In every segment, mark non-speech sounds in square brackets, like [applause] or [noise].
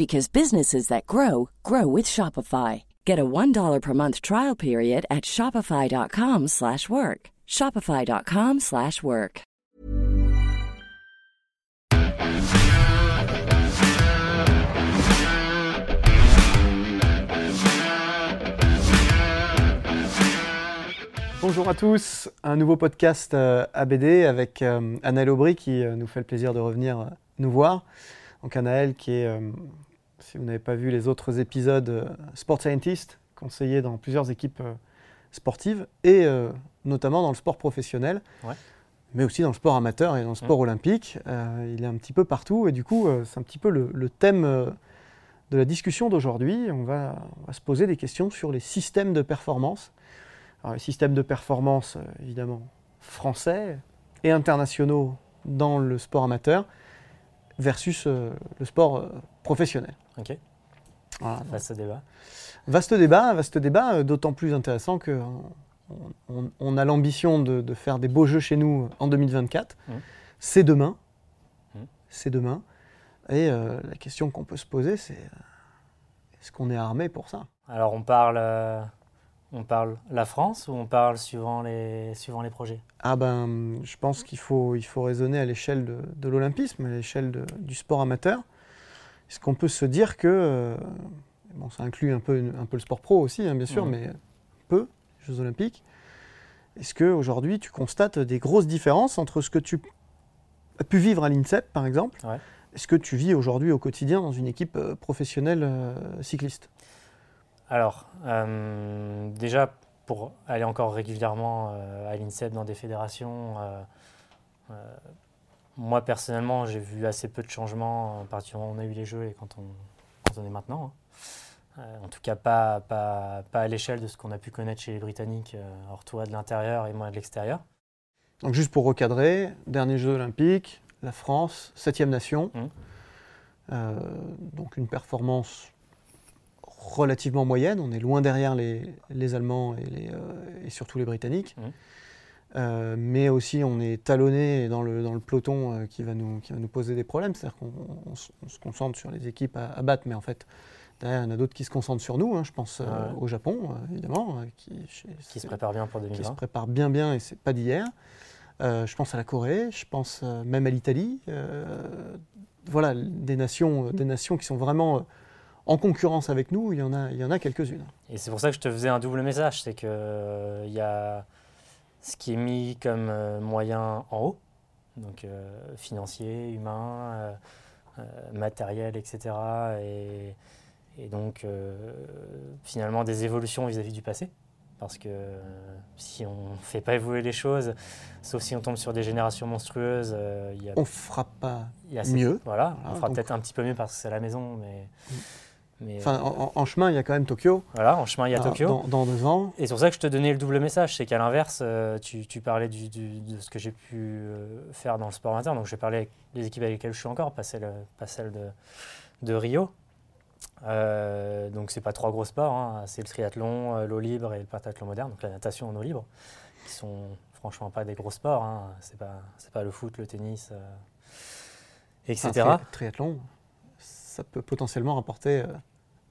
because businesses that grow grow with Shopify. Get a $1 per month trial period at shopify.com/work. shopify.com/work. Bonjour à tous, un nouveau podcast euh, ABD avec euh, Anaël Aubry qui euh, nous fait le plaisir de revenir euh, nous voir. Donc Anaël qui est, euh, si vous n'avez pas vu les autres épisodes, euh, sport scientist, conseiller dans plusieurs équipes euh, sportives et euh, notamment dans le sport professionnel, Ouais. mais aussi dans le sport amateur et dans le sport olympique. Euh, il est un petit peu partout et du coup euh, c'est un petit peu le, le thème de la discussion d'aujourd'hui. On va, on va se poser des questions sur les systèmes de performance. Alors, les systèmes de performance, évidemment, français et internationaux dans le sport amateur versus le sport professionnel. Ok, Voilà. vaste débat. Vaste débat, vaste débat, euh, d'autant plus intéressant que euh, on, on- on a l'ambition de, de faire des beaux jeux chez nous en 2024. Mhm. C'est demain. Mhm. C'est demain. Et euh, la question qu'on peut se poser, c'est euh, est-ce qu'on est armé pour ça? Alors on parle, euh, on parle la France ou on parle suivant les, suivant les projets? Ah ben, je pense qu'il faut, il faut raisonner à l'échelle de, de l'olympisme, à l'échelle du sport amateur. Est-ce qu'on peut se dire que, euh, bon, ça inclut un peu, un peu le sport pro aussi, hein, bien sûr, mais peu, les Jeux olympiques. Est-ce qu'aujourd'hui, tu constates des grosses différences entre ce que tu as pu vivre à l'INSEP, par exemple, Ouais. et ce que tu vis aujourd'hui au quotidien dans une équipe euh, professionnelle euh, cycliste? Alors, euh, déjà, pour aller encore régulièrement euh, à l'INSEP dans des fédérations, moi personnellement, j'ai vu assez peu de changements à partir du moment où on a eu les Jeux et quand on, quand on est maintenant. hein. Euh, en tout cas, pas, pas, pas à l'échelle de ce qu'on a pu connaître chez les Britanniques, euh, alors toi de l'intérieur et moi de l'extérieur. Donc juste pour recadrer, derniers Jeux olympiques, la France, septième nation. Euh, donc une performance relativement moyenne. On est loin derrière les, les Allemands et, les, euh, et surtout les Britanniques. Mhm. Euh, mais aussi on est talonné dans le, dans le peloton euh, qui, va nous, qui va nous poser des problèmes. C'est-à-dire qu'on on se- on se concentre sur les équipes à, à battre, mais en fait, derrière, il y en a d'autres qui se concentrent sur nous. hein. Je pense euh, Ouais. au Japon, évidemment, qui, se prépare bien pour qui se 2020. prépare bien bien et c'est pas d'hier. Je pense à la Corée, je pense même à l'Italie. Voilà, des nations, des nations qui sont vraiment en concurrence avec nous. Il y en a, il y en a quelques-unes. Et c'est pour ça que je te faisais un double message, c'est que euh, il y a ce qui est mis comme euh, moyen en haut, donc euh, financier, humain, euh, matériel, etc. Et, et donc finalement des évolutions vis-à-vis du passé. Parce que si on ne [laughs] fait pas évoluer les choses, sauf si on tombe sur des générations monstrueuses, euh, y a, On fera pas. y a mieux. Voilà, on fera donc- peut-être un petit peu mieux parce que c'est à la maison, mais, mais Enfin, euh, en, chemin, il y a quand même Tokyo. voilà, en chemin il y a Tokyo. Dans, dans deux ans. Et c'est pour ça que je te donnais le double message, c'est qu'à l'inverse, euh, tu, tu parlais du- du- de ce que j'ai pu euh, faire dans le sport interne. Donc je vais parler avec les équipes avec lesquelles je suis encore, pas celle, pas celle de, de Rio. Euh, donc c'est pas trois gros sports, hein. c'est le triathlon, l'eau libre et le pentathlon moderne, donc la natation en eau libre, qui sont franchement pas des gros sports. Hein. C'est pas, pas le foot, le tennis, euh, etc. Tri- triathlon, ça peut potentiellement rapporter euh,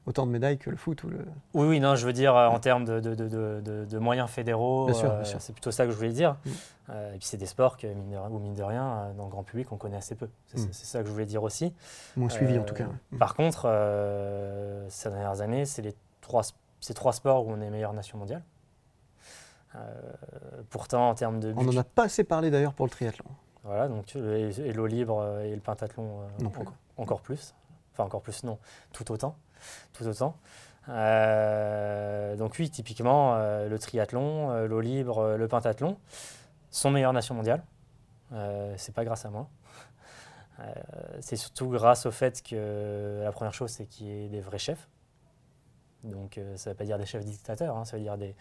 autant de médailles que le foot ou le. Oui, oui, non, je veux dire euh, en termes de, de- de- de- de- de moyens fédéraux, Bien sûr, euh, c'est plutôt ça que je voulais dire. Mm. Euh, et puis c'est des sports que, mine de, ou mine de rien, euh, dans le grand public, on connaît assez peu. C'est Mm. c'est ça que je voulais dire aussi. Moins suivi en tout cas. ouais. Par contre, ces dernières années, c'est les trois, ces trois sports où on est meilleure nation mondiale. Pourtant, en termes de On n'en a pas assez parlé d'ailleurs pour le triathlon. Voilà, donc et, l'eau libre et le pentathlon Non plus. encore plus. Enfin, encore plus, non, tout autant. Tout autant. Euh, donc oui, typiquement, euh, le triathlon, euh, l'eau libre, le pentathlon sont meilleures nations mondiales. C'est pas grâce à moi. C'est surtout grâce au fait que la première chose, c'est qu'il y ait des vrais chefs. Donc ça ne veut pas dire des chefs dictateurs, hein, ça veut dire des,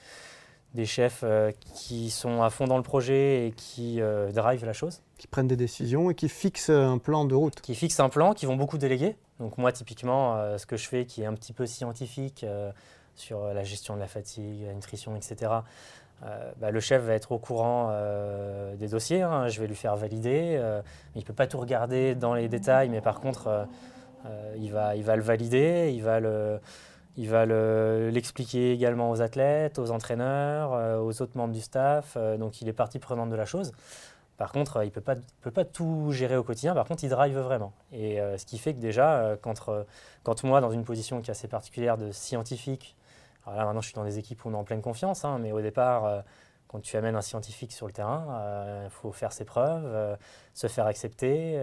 des chefs euh, qui sont à fond dans le projet et qui euh, drivent la chose Qui prennent des décisions et qui fixent un plan de route. qui fixent un plan, qui vont beaucoup déléguer. Donc moi, typiquement, euh, ce que je fais, qui est un petit peu scientifique euh, sur la gestion de la fatigue, la nutrition, etc., bah, le chef va être au courant des dossiers, hein, je vais lui faire valider. il ne peut pas tout regarder dans les détails, mais par contre, il, va, il va le valider, il va le... Il va le- l'expliquer également aux athlètes, aux entraîneurs, euh, aux autres membres du staff. euh, donc il est partie prenante de la chose. Par contre, euh, il ne peut pas, peut pas tout gérer au quotidien. Par contre, il drive vraiment. Et ce qui fait que déjà, quand, quand moi, dans une position qui est assez particulière de scientifique, alors là maintenant je suis dans des équipes où on est en pleine confiance, hein, mais au départ, quand tu amènes un scientifique sur le terrain, il faut faire ses preuves, se faire accepter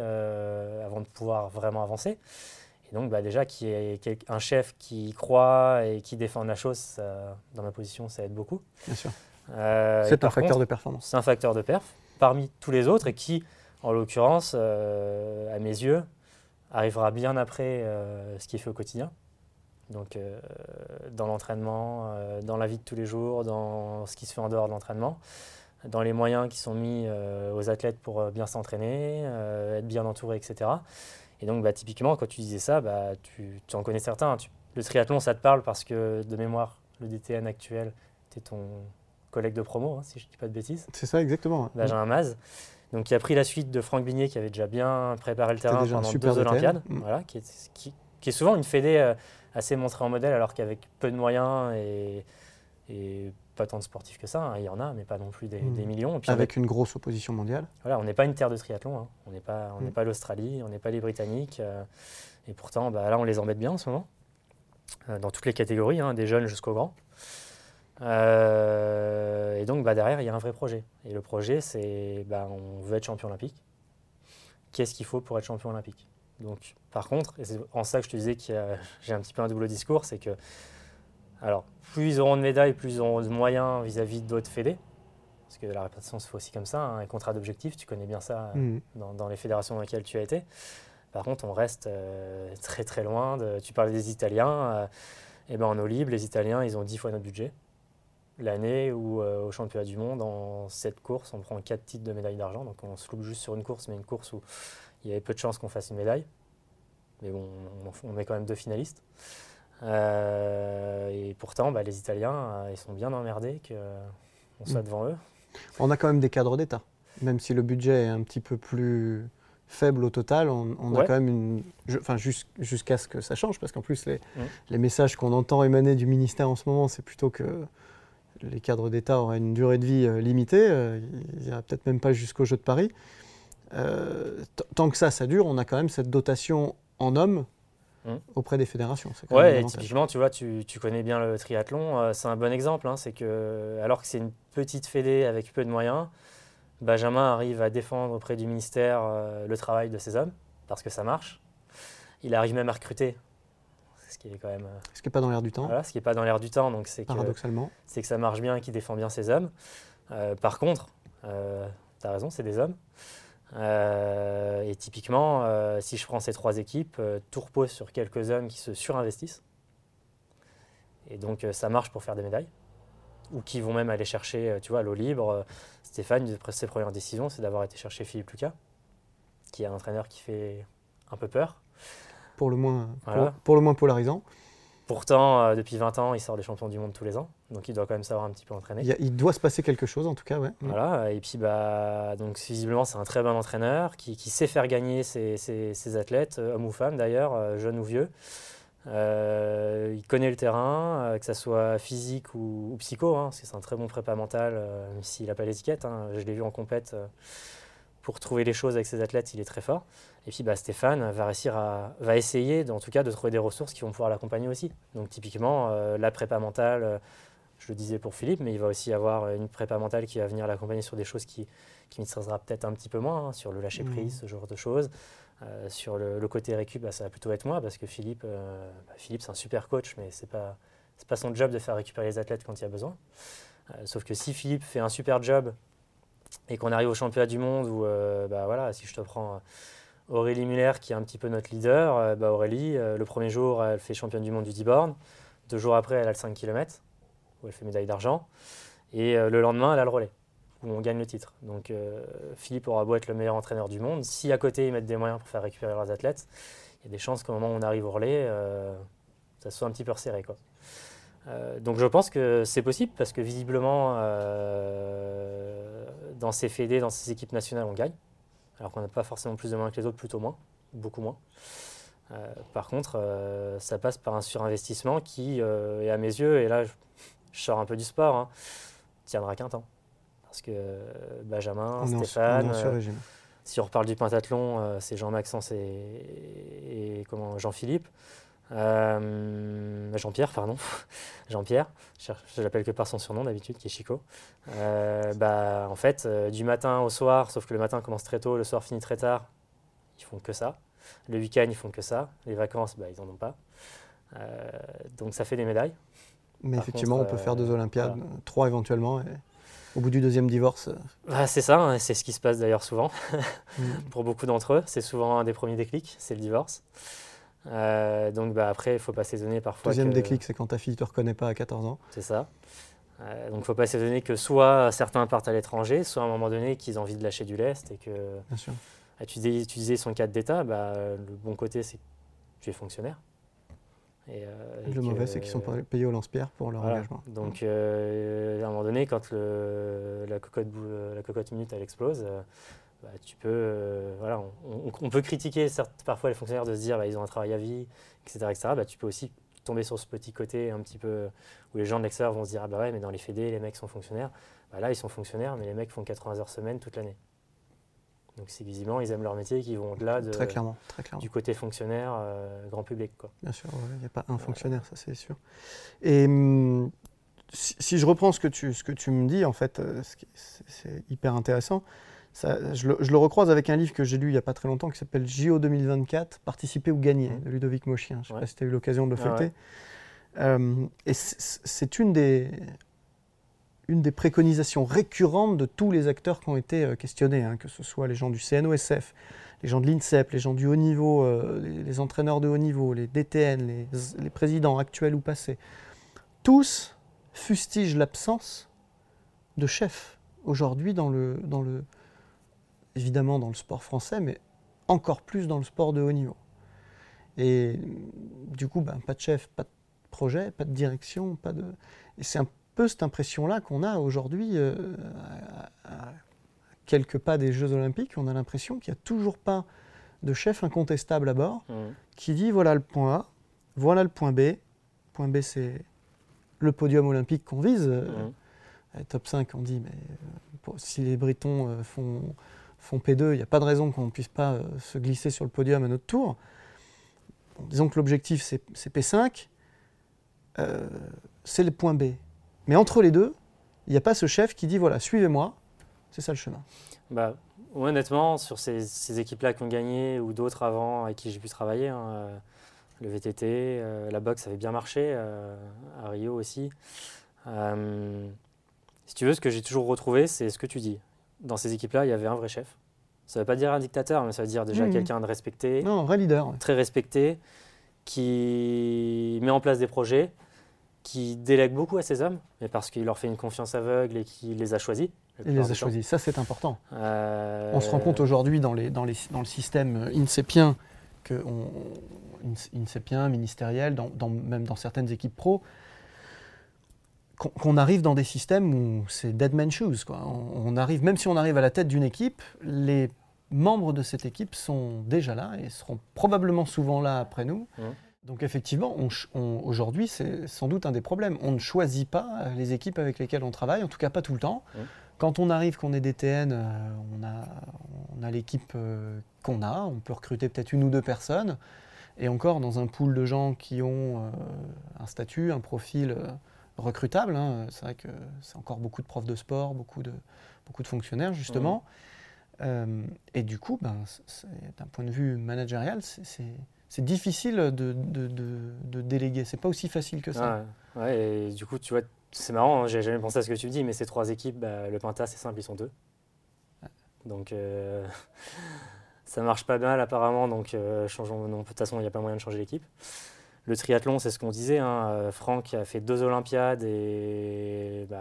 avant de pouvoir vraiment avancer. Et donc bah, déjà, qu'il y ait un chef qui croit et qui défend la chose, ça, dans ma position, ça aide beaucoup. Bien sûr. Euh, C'est un facteur contre, de performance. c'est un facteur de perf parmi tous les autres et qui, en l'occurrence, euh, à mes yeux, arrivera bien après euh, ce qu'il fait au quotidien. Donc, euh, dans l'entraînement, dans la vie de tous les jours, dans ce qui se fait en dehors de l'entraînement, dans les moyens qui sont mis aux athlètes pour bien s'entraîner, être bien entouré, etc. Et donc, bah, typiquement, quand tu disais ça, bah, tu, tu en connais certains. hein. Tu- le triathlon, ça te parle parce que, de mémoire, le DTN actuel, tu ton collègue de promo, hein, si je ne dis pas de bêtises. C'est ça exactement. Benjamin Maz, donc qui a pris la suite de Franck Bignet qui avait déjà bien préparé le terrain pendant super deux DTN. Olympiades, Mm. voilà, qui, est, qui, qui est souvent une fédé euh, assez montrée en modèle alors qu'avec peu de moyens et, et pas tant de sportifs que ça, hein, il y en a, mais pas non plus des, Mm. des millions. Et puis on Avec une grosse opposition mondiale. voilà, on n'est pas une terre de triathlon, hein. on n'est pas, on n'est Mm. pas l'Australie, on n'est pas les Britanniques, euh, et pourtant bah, là on les embête bien en ce moment, euh, dans toutes les catégories, hein, des jeunes jusqu'aux grands. Euh, et donc bah, derrière, il y a un vrai projet. Et le projet, c'est bah, on veut être champion olympique. Qu'est-ce qu'il faut pour être champion olympique? Donc, par contre, et c'est en ça que je te disais que [laughs] j'ai un petit peu un double discours, c'est que, alors, plus ils auront de médailles, plus ils auront de moyens vis-à-vis d'autres fédés. Parce que la répartition se fait aussi comme ça, hein, un contrat d'objectif, tu connais bien ça euh, Mhm. dans, dans les fédérations dans lesquelles tu as été. Par contre, on reste euh, très très loin. De, tu parlais des Italiens. et ben en eau libre, les Italiens, ils ont 10 fois notre budget. L'année où, euh, au championnat du monde, en cette course, on prend 4 titres de médaille d'argent. Donc on se loupe juste sur une course, mais une course où il y avait peu de chances qu'on fasse une médaille. Mais bon, on, on met quand même deux finalistes. Euh, et pourtant, bah, les Italiens, euh, ils sont bien emmerdés qu'on soit Mm. devant eux. On a quand même des cadres d'État. Même si le budget est un petit peu plus faible au total, on, on a quand même une. Enfin, jus- jusqu'à ce que ça change, parce qu'en plus, les, Mm. les messages qu'on entend émaner du ministère en ce moment, c'est plutôt que les cadres d'État auraient une durée de vie euh, limitée. euh, il n'y peut-être même pas jusqu'au Jeu de Paris. Euh, tant que ça, ça dure, on a quand même cette dotation en hommes Mm. auprès des fédérations. C'est quand même Ouais, et typiquement, tu vois, tu, tu connais bien le triathlon, euh, c'est un bon exemple. hein, c'est que, alors que c'est une petite fédé avec peu de moyens, Benjamin arrive à défendre auprès du ministère euh, le travail de ses hommes, parce que ça marche. Il arrive même à recruter, ce qui est quand même. euh, Ce qui n'est pas dans l'air du temps, voilà, ce qui n'est pas dans l'air du temps, donc c'est que, paradoxalement. c'est que ça marche bien et qu'il défend bien ses hommes. Par contre, tu as raison, c'est des hommes. Euh, et typiquement, euh, si je prends ces trois équipes, euh, tout repose sur quelques hommes qui se surinvestissent. Et donc, ça marche pour faire des médailles. Ou qui vont même aller chercher, tu vois, à l'eau libre. Stéphane, une de ses premières décisions, c'est d'avoir été chercher Philippe Lucas, qui est un entraîneur qui fait un peu peur. Pour le moins, pour- Voilà. pour le moins polarisant. Pourtant, euh, depuis 20 ans, il sort des champions du monde tous les ans, donc il doit quand même savoir un petit peu entraîner. Il, y a- il doit se passer quelque chose, en tout cas, ouais. Voilà, et puis bah, donc visiblement c'est un très bon entraîneur qui, qui sait faire gagner ses, ses- ses athlètes, euh, hommes ou femmes d'ailleurs, euh, jeunes ou vieux. Euh, il connaît le terrain, que ce soit physique ou, ou psycho, hein, parce que c'est un très bon prépa mental, même s'il n'a pas l'étiquette. hein. je l'ai vu en compète, pour trouver les choses avec ses athlètes, il est très fort. Et puis bah, Stéphane va réussir à, va essayer, en tout cas, de trouver des ressources qui vont pouvoir l'accompagner aussi. Donc typiquement, euh, la prépa mentale, euh, je le disais pour Philippe, mais il va aussi avoir une prépa mentale qui va venir l'accompagner sur des choses qui, qui maîtrisera peut-être un petit peu moins, hein, sur le lâcher prise, Mhm. ce genre de choses. Euh, sur le, le côté récup, bah, ça va plutôt être moi, parce que Philippe, bah, Philippe c'est un super coach, mais c'est pas c'est pas son job de faire récupérer les athlètes quand il y a besoin. Sauf que si Philippe fait un super job et qu'on arrive au championnat du monde où, euh, bah, voilà, si je te prends euh, Aurélie Muller qui est un petit peu notre leader, euh, bah, Aurélie, le premier jour, elle fait championne du monde du 10 bornes. Deux jours après, elle a le 5 km, où elle fait médaille d'argent. Et le lendemain, elle a le relais, où on gagne le titre. Donc Philippe aura beau être le meilleur entraîneur du monde. Si à côté, ils mettent des moyens pour faire récupérer leurs athlètes, il y a des chances qu'au moment où on arrive au relais, ça soit un petit peu resserré. Quoi. Donc je pense que c'est possible, parce que visiblement, dans ces fédés, dans ces équipes nationales, on gagne. Alors qu'on n'a pas forcément plus de moyens que les autres, plutôt moins, beaucoup moins. Euh, par contre, euh, ça passe par un surinvestissement qui, euh, est à mes yeux, et là je, je sors un peu du sport, hein, tiendra qu'un temps. Parce que Benjamin, On on Stéphane, si on reparle du pentathlon, c'est Jean-Maxence et, et comment, Jean-Philippe. Euh, Jean-Pierre, pardon. [laughs] Jean-Pierre, je, je l'appelle que par son surnom d'habitude, qui est Chico. Euh, bah, en fait, euh, du matin au soir, sauf que le matin commence très tôt, le soir finit très tard, ils font que ça. Le week-end, ils font que ça. Les vacances, bah, ils n'en ont pas. Donc ça fait des médailles. Mais par effectivement, contre, on peut faire deux Olympiades, voilà. trois éventuellement. Et au bout du deuxième divorce, Bah, c'est ça, hein, c'est ce qui se passe d'ailleurs souvent. [laughs] pour beaucoup d'entre eux. C'est souvent un des premiers déclics, c'est le divorce. Euh, donc bah, après, il ne faut pas s'étonner parfois. deuxième que- déclic, c'est quand ta fille ne te reconnaît pas à 14 ans. C'est ça. Euh, donc il ne faut pas s'étonner que soit certains partent à l'étranger, soit à un moment donné qu'ils ont envie de lâcher du lest et que. Bien sûr. Ah, tu, tu disais son cadre d'État, bah, le bon côté c'est que tu es fonctionnaire. Et, euh, et Le mauvais, c'est qu'ils sont pas payés au lance-pierre pour leur voilà. engagement. Donc, à un moment donné, quand le- la, cocotte, bou- la cocotte minute elle explose, bah, tu peux, euh, voilà, on, on- on peut critiquer certes, parfois les fonctionnaires de se dire bah, ils ont un travail à vie, etc. etc. Bah, tu peux aussi tomber sur ce petit côté un petit peu où les gens de l'extérieur vont se dire ah bah ouais, mais dans les fédés, les mecs sont fonctionnaires. Bah, là, ils sont fonctionnaires, mais les mecs font 80 heures semaine toute l'année. Donc, c'est visiblement, ils aiment leur métier qui vont au-delà de, Très clairement, très clairement. du côté fonctionnaire euh, grand public. Quoi. Bien sûr, il n'y a pas un fonctionnaire, ça c'est sûr. Et hum, si, si je reprends ce que tu, ce que tu me dis, en fait, euh, c'est hyper intéressant. Ça, je, le, je le recroise avec un livre que j'ai lu il n'y a pas très longtemps qui s'appelle JO 2024, Participer ou gagner, Mhm. de Ludovic Mochien. Je ne sais Ouais. pas si tu as eu l'occasion de le Ah ouais. feuilleter. Euh, et c'est une des, une des préconisations récurrentes de tous les acteurs qui ont été euh, questionnés, hein, que ce soit les gens du CNOSF, les gens de l'INSEP, les gens du haut niveau, euh, les, les entraîneurs de haut niveau, les DTN, les, les présidents actuels ou passés, tous fustigent l'absence de chef aujourd'hui dans le, dans le, évidemment dans le sport français, mais encore plus dans le sport de haut niveau. Et du coup, ben, pas de chef, pas de projet, pas de direction, pas de. Et c'est un peu cette impression-là qu'on a aujourd'hui, euh, à, à quelques pas des Jeux Olympiques. On a l'impression qu'il n'y a toujours pas de chef incontestable à bord qui dit voilà le point A, voilà le point B. Point B, c'est le podium olympique qu'on vise. Mhm. euh, top 5, on dit mais euh, si les Britons font, font P2, il n'y a pas de raison qu'on ne puisse pas euh, se glisser sur le podium à notre tour. Disons que l'objectif, c'est c'est P5, euh, c'est le point B. Mais entre les deux, il n'y a pas ce chef qui dit voilà, suivez-moi, c'est ça le chemin. Bah, honnêtement, sur ces, équipes-là qui ont gagné ou d'autres avant avec qui j'ai pu travailler, hein, euh, le VTT, la boxe avait bien marché, à Rio aussi. Si tu veux, ce que j'ai toujours retrouvé, c'est ce que tu dis. Dans ces équipes-là, il y avait un vrai chef. Ça ne veut pas dire un dictateur, mais ça veut dire déjà quelqu'un de respecté, Non, un vrai leader. ouais. très respecté, qui met en place des projets, qui délègue beaucoup à ses hommes, mais parce qu'il leur fait une confiance aveugle et qu'il les a choisis. Il les a choisis, ça c'est important. Euh, On se rend compte aujourd'hui dans, les, dans, les, dans le système INSEPien que on, INSEPien, ministériel, dans, même dans certaines équipes pro, qu'on arrive dans des systèmes où c'est dead man shoes. Quoi. On, arrive, même si on arrive à la tête d'une équipe, les membres de cette équipe sont déjà là et seront probablement souvent là après nous. Donc effectivement, aujourd'hui, c'est sans doute un des problèmes. On ne choisit pas les équipes avec lesquelles on travaille, en tout cas pas tout le temps. Quand on arrive, qu'on est DTN, euh, on a, on a l'équipe euh, qu'on a, on peut recruter peut-être une ou deux personnes, et encore dans un pool de gens qui ont euh, un statut, un profil recrutable. Hein. C'est vrai que c'est encore beaucoup de profs de sport, beaucoup de, beaucoup de fonctionnaires justement. et du coup, ben, d'un point de vue managérial, c'est difficile de, de, de, de déléguer. C'est pas aussi facile que ça. Ouais, et du coup, tu vois, c'est marrant, hein, j'ai jamais pensé à ce que tu dis, mais ces trois équipes, bah, le Pinta, c'est simple, ils sont deux. Donc, euh, [laughs] ça marche pas mal apparemment, donc euh, changeons, non, de toute façon, il n'y a pas moyen de changer l'équipe. Le triathlon, c'est ce qu'on disait. Hein, euh, Franck a fait deux Olympiades et, bah,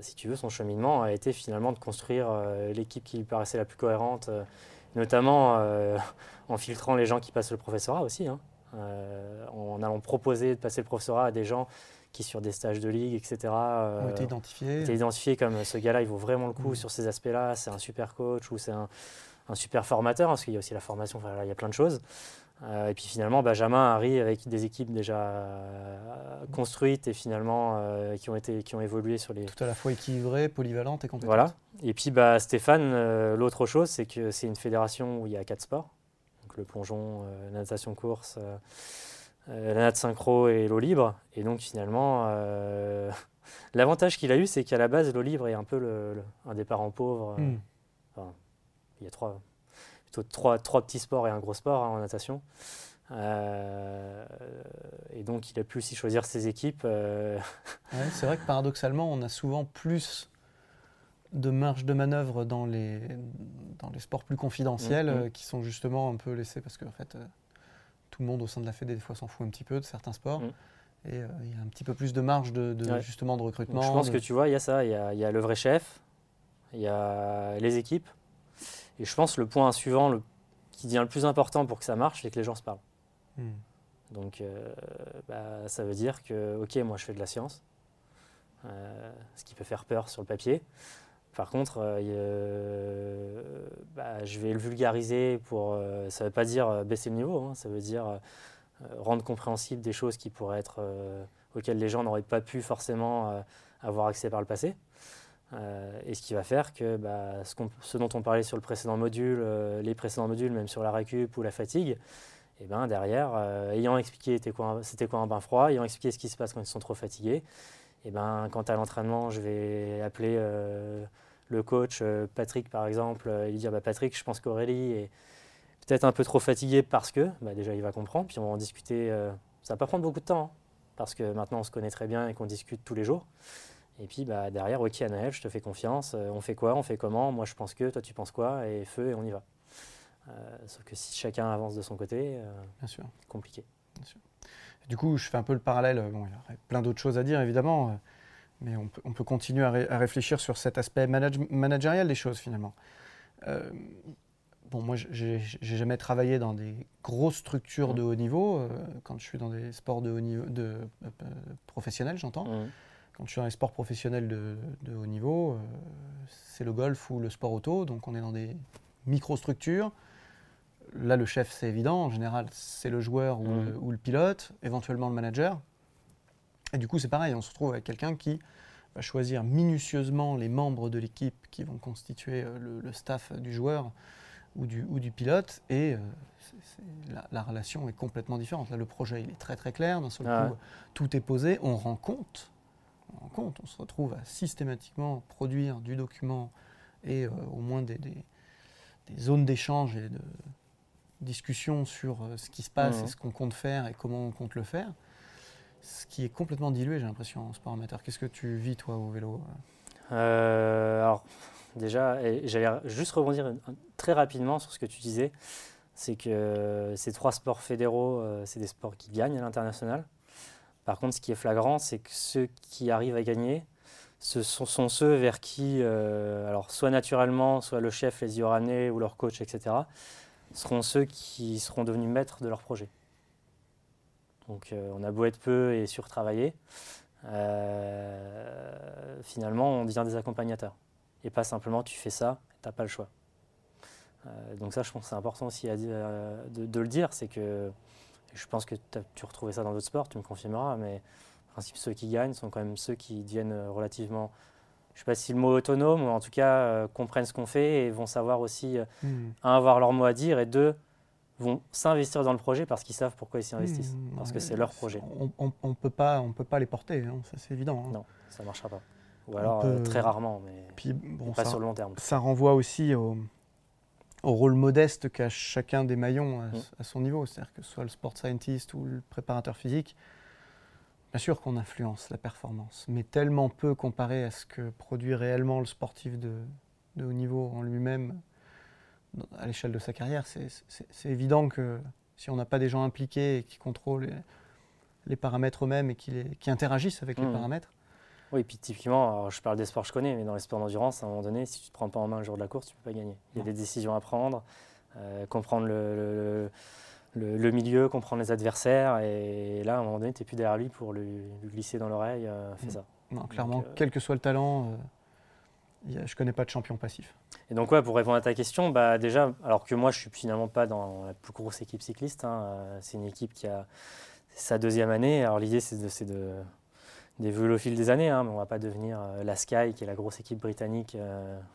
si tu veux, son cheminement a été finalement de construire euh, l'équipe qui lui paraissait la plus cohérente, notamment [laughs] en filtrant les gens qui passent le professorat aussi. Hein, en allant proposer de passer le professorat à des gens qui sur des stages de ligue, etc. Euh, ont été identifiés. été identifiés comme ce gars-là, il vaut vraiment le coup mm. sur ces aspects-là, c'est un super coach ou c'est un, super formateur, hein, parce qu'il y a aussi la formation, enfin, il y a plein de choses. Euh, et puis finalement, Benjamin arrive avec des équipes déjà euh, construites et finalement qui, ont été, qui ont évolué sur les... Tout à la fois équilibrées, polyvalentes et compétentes. Voilà. Et puis bah, Stéphane, l'autre chose, c'est que c'est une fédération où il y a quatre sports. Donc le plongeon, la natation course euh, la natte synchro et l'eau libre. Et donc finalement, euh, [laughs] l'avantage qu'il a eu, c'est qu'à la base, l'eau libre est un peu le, un des parents pauvres. Hmm. il y a trois, plutôt trois, trois, petits sports et un gros sport hein, en natation. Euh, et donc, il a pu aussi choisir ses équipes. [laughs] c'est vrai que paradoxalement, on a souvent plus de marge de manœuvre dans les, dans les sports plus confidentiels mm, mm. qui sont justement un peu laissés parce que en fait, tout le monde au sein de la Fédé, des fois, s'en fout un petit peu de certains sports. Mm. Et euh, il y a un petit peu plus de marge de, justement de recrutement. je pense que tu vois, il y a ça. Il y a, y a, le vrai chef, il y a les équipes. Et je pense que le point suivant le, qui devient le plus important pour que ça marche, c'est que les gens se parlent. Mm. Donc, euh, bah, ça veut dire que, ok, moi je fais de la science, euh, ce qui peut faire peur sur le papier. Par contre, euh, bah, je vais le vulgariser pour. Ça ne veut pas dire baisser le niveau, hein, ça veut dire rendre compréhensible des choses qui pourraient être auxquelles les gens n'auraient pas pu forcément avoir accès par le passé. Et ce qui va faire que bah, ce, dont on parlait sur le précédent module, les précédents modules, même sur la récup ou la fatigue, et eh ben derrière, ayant expliqué c'était quoi, un bain froid, ayant expliqué ce qui se passe quand ils sont trop fatigués, et ben, quant à l'entraînement, je vais appeler euh, le coach euh, Patrick par exemple et lui dire bah, Patrick, je pense qu'Aurélie est peut-être un peu trop fatiguée parce que, bah, déjà il va comprendre, puis on va en discuter. Euh, ça va pas prendre beaucoup de temps hein, parce que maintenant on se connaît très bien et qu'on discute tous les jours. Et puis bah, derrière, ok Anaël, je te fais confiance, on fait quoi, on fait comment, moi je pense que, toi tu penses quoi, et feu et on y va. sauf que si chacun avance de son côté, c'est compliqué. Bien sûr. Du coup, je fais un peu le parallèle. Bon, il y aurait plein d'autres choses à dire, évidemment, euh, mais on peut, continuer à, réfléchir sur cet aspect managérial des choses, finalement. Euh, bon, moi, j'ai jamais travaillé dans des grosses structures de haut niveau. Euh, quand je suis dans des sports de haut niveau, de, professionnels, j'entends. Quand je suis dans les sports professionnels de, de haut niveau, c'est le golf ou le sport auto. Donc, on est dans des microstructures là, le chef, c'est évident. En général, c'est le joueur mmh. ou, le, pilote, éventuellement le manager. Et du coup, c'est pareil, on se retrouve avec quelqu'un qui va choisir minutieusement les membres de l'équipe qui vont constituer euh, le, staff du joueur ou du, ou du pilote. Et euh, la, relation est complètement différente. Là, le projet, il est très très clair. D'un seul coup, tout est posé. On rend compte. On rend compte. On se retrouve à systématiquement produire du document et euh, au moins des, des zones d'échange et de, discussion sur euh, ce qui se passe et mmh. ce qu'on compte faire et comment on compte le faire. Ce qui est complètement dilué, j'ai l'impression, en sport amateur. Qu'est-ce que tu vis, toi, au vélo euh, Alors, déjà, j'allais juste rebondir très rapidement sur ce que tu disais. C'est que ces trois sports fédéraux, c'est des sports qui gagnent à l'international. Par contre, ce qui est flagrant, c'est que ceux qui arrivent à gagner, ce sont, ceux vers qui, alors soit naturellement, soit le chef les y ou leur coach, etc., seront ceux qui seront devenus maîtres de leur projet. Donc euh, on a beau être peu et surtravailler, euh, finalement on devient des accompagnateurs. Et pas simplement tu fais ça, tu n'as pas le choix. Euh, donc ça je pense que c'est important aussi de, de, le dire, c'est que je pense que tu retrouvais ça dans d'autres sports, tu me confirmeras, mais en principe ceux qui gagnent sont quand même ceux qui deviennent relativement je ne sais pas si le mot autonome, ou en tout cas euh, comprennent ce qu'on fait et vont savoir aussi, euh, hmm. un, avoir leur mot à dire, et deux, vont s'investir dans le projet parce qu'ils savent pourquoi ils s'y investissent, hmm. parce que c'est leur projet. On ne peut, pas, on peut pas les porter, hein, ça c'est évident. Hein. Non, ça ne marchera pas. Ou alors euh, très rarement, mais Puis, bon, pas sur le long terme. Ça renvoie aussi au, au rôle modeste qu'a chacun des maillons à, hmm. à son niveau, c'est-à-dire que ce soit le sport scientist ou le préparateur physique, Bien sûr qu'on influence la performance, mais tellement peu comparé à ce que produit réellement le sportif de, haut niveau en lui-même à l'échelle de sa carrière. C'est évident que si on n'a pas des gens impliqués et qui contrôlent les, paramètres eux-mêmes et qui, qui, interagissent avec les mmh. paramètres. Oui, puis typiquement, je parle des sports que je connais, mais dans les sports d'endurance, à un moment donné, si tu ne te prends pas en main le jour de la course, tu ne peux pas gagner. Il y a des décisions à prendre, euh, comprendre le le, milieu, comprendre les adversaires. Et là, à un moment donné, tu n'es plus derrière lui pour lui, glisser dans l'oreille, euh, fais mm. ça. Non, clairement, euh, quel que soit le talent, je ne connais pas de champion passif. Et donc, ouais, pour répondre à ta question, bah, déjà, alors que moi, je ne suis finalement pas dans la plus grosse équipe cycliste, hein, c'est une équipe qui a sa deuxième année. Alors, l'idée, c'est de, de d'évoluer au fil des années, hein, mais on ne va pas devenir la Sky, qui est la grosse équipe britannique,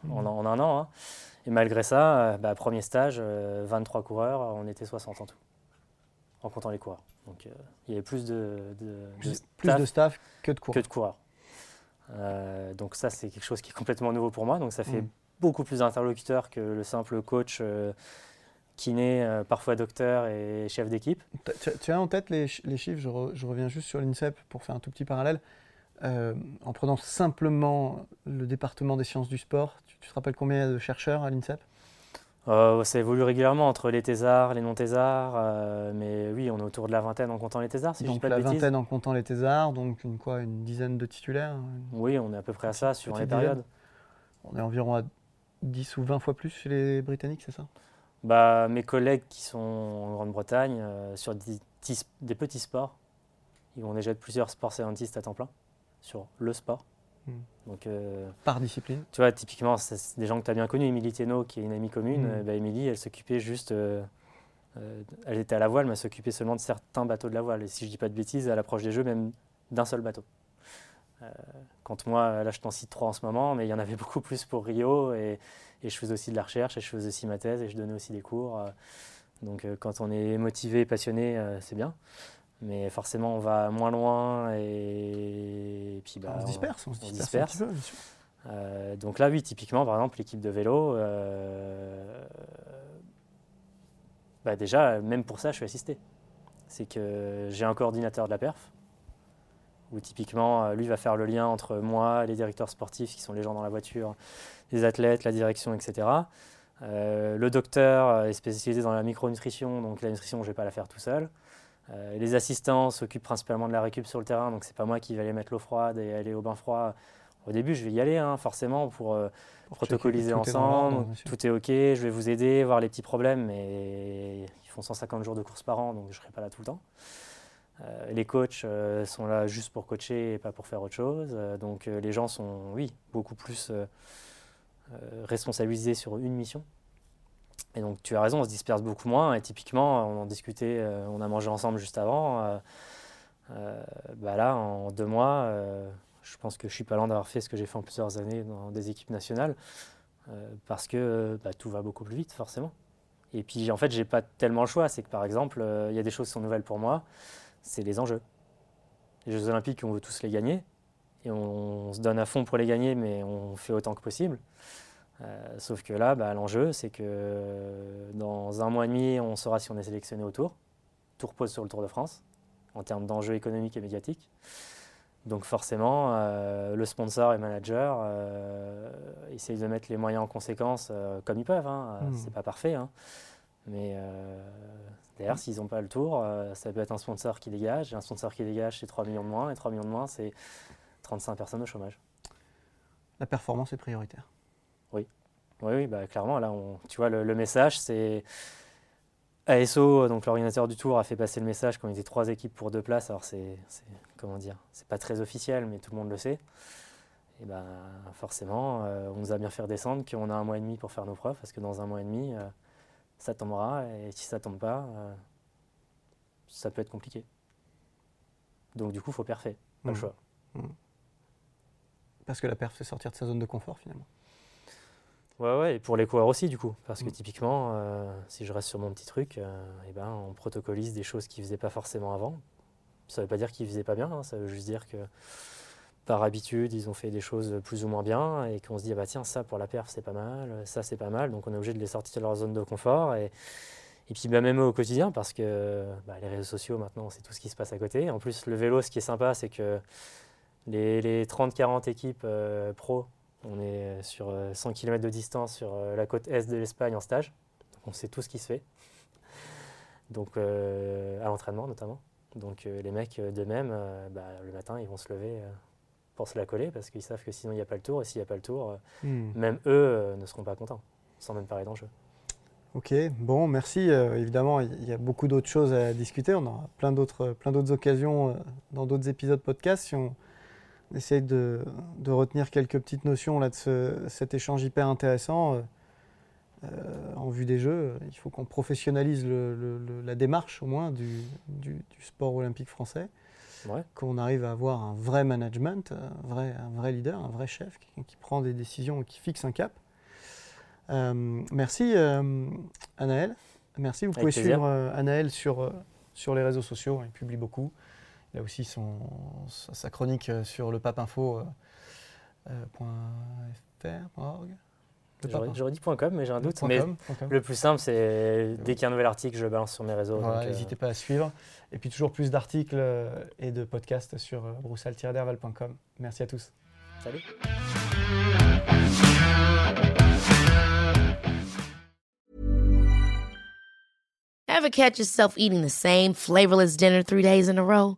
mm. en, un an. Hein. Et malgré ça, bah, premier stage, 23 coureurs, on était 60 en tout en comptant les coureurs. Donc euh, il y avait plus de, plus, staff, de staff que de coureurs. Que de coureurs. Euh, donc ça, c'est quelque chose qui est complètement nouveau pour moi. Donc ça fait mm. beaucoup plus d'interlocuteurs que le simple coach euh, kiné, parfois docteur et chef d'équipe. Tu, as en tête les, les chiffres, je, reviens juste sur l'INSEP pour faire un tout petit parallèle. en prenant simplement le département des sciences du sport, tu, tu te rappelles combien de chercheurs à l'INSEP? Euh, ça évolue régulièrement entre les thésards, les non-thésards, euh, mais oui, on est autour de la vingtaine en comptant les thésards, si donc je pas la vingtaine en comptant les thésards, donc une, quoi, une dizaine de titulaires Oui, on est à peu près à ça sur les périodes. On est environ à 10 ou 20 fois plus chez les Britanniques, c'est ça? Bah, Mes collègues qui sont en Grande-Bretagne, euh, sur des, des, petits sports, ils vont déjà être plusieurs sports scientistes à temps plein, sur le sport. Hmm. Donc, euh, Par discipline Tu vois, typiquement, c'est des gens que tu as bien connus. Émilie Thénault, qui est une amie commune, euh, bah, Émilie, elle s'occupait juste. Euh, elle était à la voile, mais elle s'occupait seulement de certains bateaux de la voile. Et si je dis pas de bêtises, à l'approche des Jeux, même d'un seul bateau. quand moi, là, je t'en cite trois en ce moment, mais il y en avait [laughs] beaucoup plus pour Rio. Et, et, je faisais aussi de la recherche, et je faisais aussi ma thèse, et je donnais aussi des cours. donc, quand on est motivé, passionné, c'est bien mais forcément on va moins loin et, puis bah, on se disperse, on, se disperse. Euh, donc là oui, typiquement par exemple l'équipe de vélo, euh, bah déjà même pour ça je suis assisté. C'est que j'ai un coordinateur de la perf où typiquement euh, lui va faire le lien entre moi, les directeurs sportifs qui sont les gens dans la voiture, les athlètes, la direction, etc. le docteur est spécialisé dans la micronutrition, donc la nutrition je ne vais pas la faire tout seul. Euh, les assistants s'occupent principalement de la récup sur le terrain, donc c'est pas moi qui vais aller mettre l'eau froide et aller au bain froid. Au début, je vais y aller, hein, forcément, pour, euh, protocoliser ensemble. tout est OK, je vais vous aider, voir les petits problèmes, mais ils font 150 jours de course par an, donc je ne serai pas là tout le temps. Euh, les coachs sont là juste pour coacher et pas pour faire autre chose. donc les gens sont, oui, beaucoup plus responsabilisés sur une mission. Et donc tu as raison, on se disperse beaucoup moins. Et typiquement, on en discutait, euh, on a mangé ensemble juste avant. Euh, euh, bah là, en deux mois, je pense que je suis pas loin d'avoir fait ce que j'ai fait en plusieurs années dans des équipes nationales, parce que bah, tout va beaucoup plus vite, forcément. Et puis en fait, j'ai pas tellement le choix. C'est que par exemple, il y a des choses qui sont nouvelles pour moi, c'est les enjeux. Les Jeux Olympiques, on veut tous les gagner, et on se donne à fond pour les gagner, mais on fait autant que possible. Euh, sauf que là, bah, l'enjeu, c'est que dans un mois et demi, on saura si on est sélectionné au Tour. Tout repose sur le Tour de France, en termes d'enjeux économiques et médiatiques. Donc forcément, euh, le sponsor et manager euh, essayent de mettre les moyens en conséquence comme ils peuvent. Hein. Mmh. C'est pas parfait. Hein. Mais d'ailleurs, s'ils n'ont pas le tour, ça peut être un sponsor qui dégage. Et un sponsor qui dégage, c'est 3 millions de moins. Et 3 millions de moins, c'est 35 personnes au chômage. La performance est prioritaire. Oui, oui, oui bah, clairement, là, on, tu vois, le, message, c'est ASO, donc l'ordinateur du tour, a fait passer le message qu'on était trois équipes pour deux places. Alors c'est, c'est- comment dire, c'est pas très officiel, mais tout le monde le sait. Et ben forcément, euh, on nous a bien fait descendre qu'on a un mois et demi pour faire nos preuves, parce que dans un mois et demi, euh, ça tombera, et si ça tombe pas, euh, ça peut être compliqué. Donc du coup, faut parfait, pas le choix. Parce que la perf, c'est sortir de sa zone de confort finalement. Ouais, ouais, et pour les coureurs aussi, du coup. Parce que Mm. typiquement, euh, si je reste sur mon petit truc, euh, eh ben, on protocolise des choses qu'ils ne faisaient pas forcément avant. Ça ne veut pas dire qu'ils ne faisaient pas bien, hein, ça veut juste dire que par habitude, ils ont fait des choses plus ou moins bien et qu'on se dit, ah bah tiens, ça pour la perf, c'est pas mal, ça, c'est pas mal. Donc on est obligé de les sortir de leur zone de confort. Et, et puis bah, même au quotidien, parce que bah, les réseaux sociaux, maintenant, sait tout ce qui se passe à côté. En plus, le vélo, ce qui est sympa, c'est que les, les 30-40 équipes euh, pro, on est sur euh, 100 km de distance sur euh, la côte est de l'Espagne en stage. Donc on sait tout ce qui se fait. Donc euh, à l'entraînement notamment. Donc euh, les mecs euh, d'eux-mêmes, euh, bah, le matin, ils vont se lever euh, pour se la coller parce qu'ils savent que sinon il n'y a pas le tour. Et s'il n'y a pas le tour, euh, Hmm. même eux euh, ne seront pas contents, sans même parler d'enjeu. Ok, bon, merci. Euh, évidemment, il y a beaucoup d'autres choses à discuter. On aura plein d'autres, plein d'autres occasions euh, dans d'autres épisodes podcast. Si on essaye de, de retenir quelques petites notions là, de ce- cet échange hyper intéressant euh, euh, en vue des Jeux, il faut qu'on professionnalise le- le- le- la démarche au moins du, du- du sport olympique français, Ouais. qu'on arrive à avoir un vrai management, un vrai, un vrai leader, un vrai chef qui, qui prend des décisions et qui fixe un cap. Euh, merci euh, Anaël. Merci. Vous Avec pouvez plaisir. suivre Anaël sur, sur les réseaux sociaux. Il publie beaucoup. Il a aussi son, sa, chronique euh, sur le papeinfo. euh, euh, J'aurais, pape- j'aurais dit .com, mais j'ai un doute. Mais com, le plus simple, c'est dès qu'il y a un nouvel article, je le balance sur mes réseaux. Voilà, euh, n'hésitez pas à suivre. Et puis toujours plus d'articles et de podcasts sur broussal-derval.com. Merci à tous. salut. Ever catch yourself eating the same flavorless dinner three days in a row?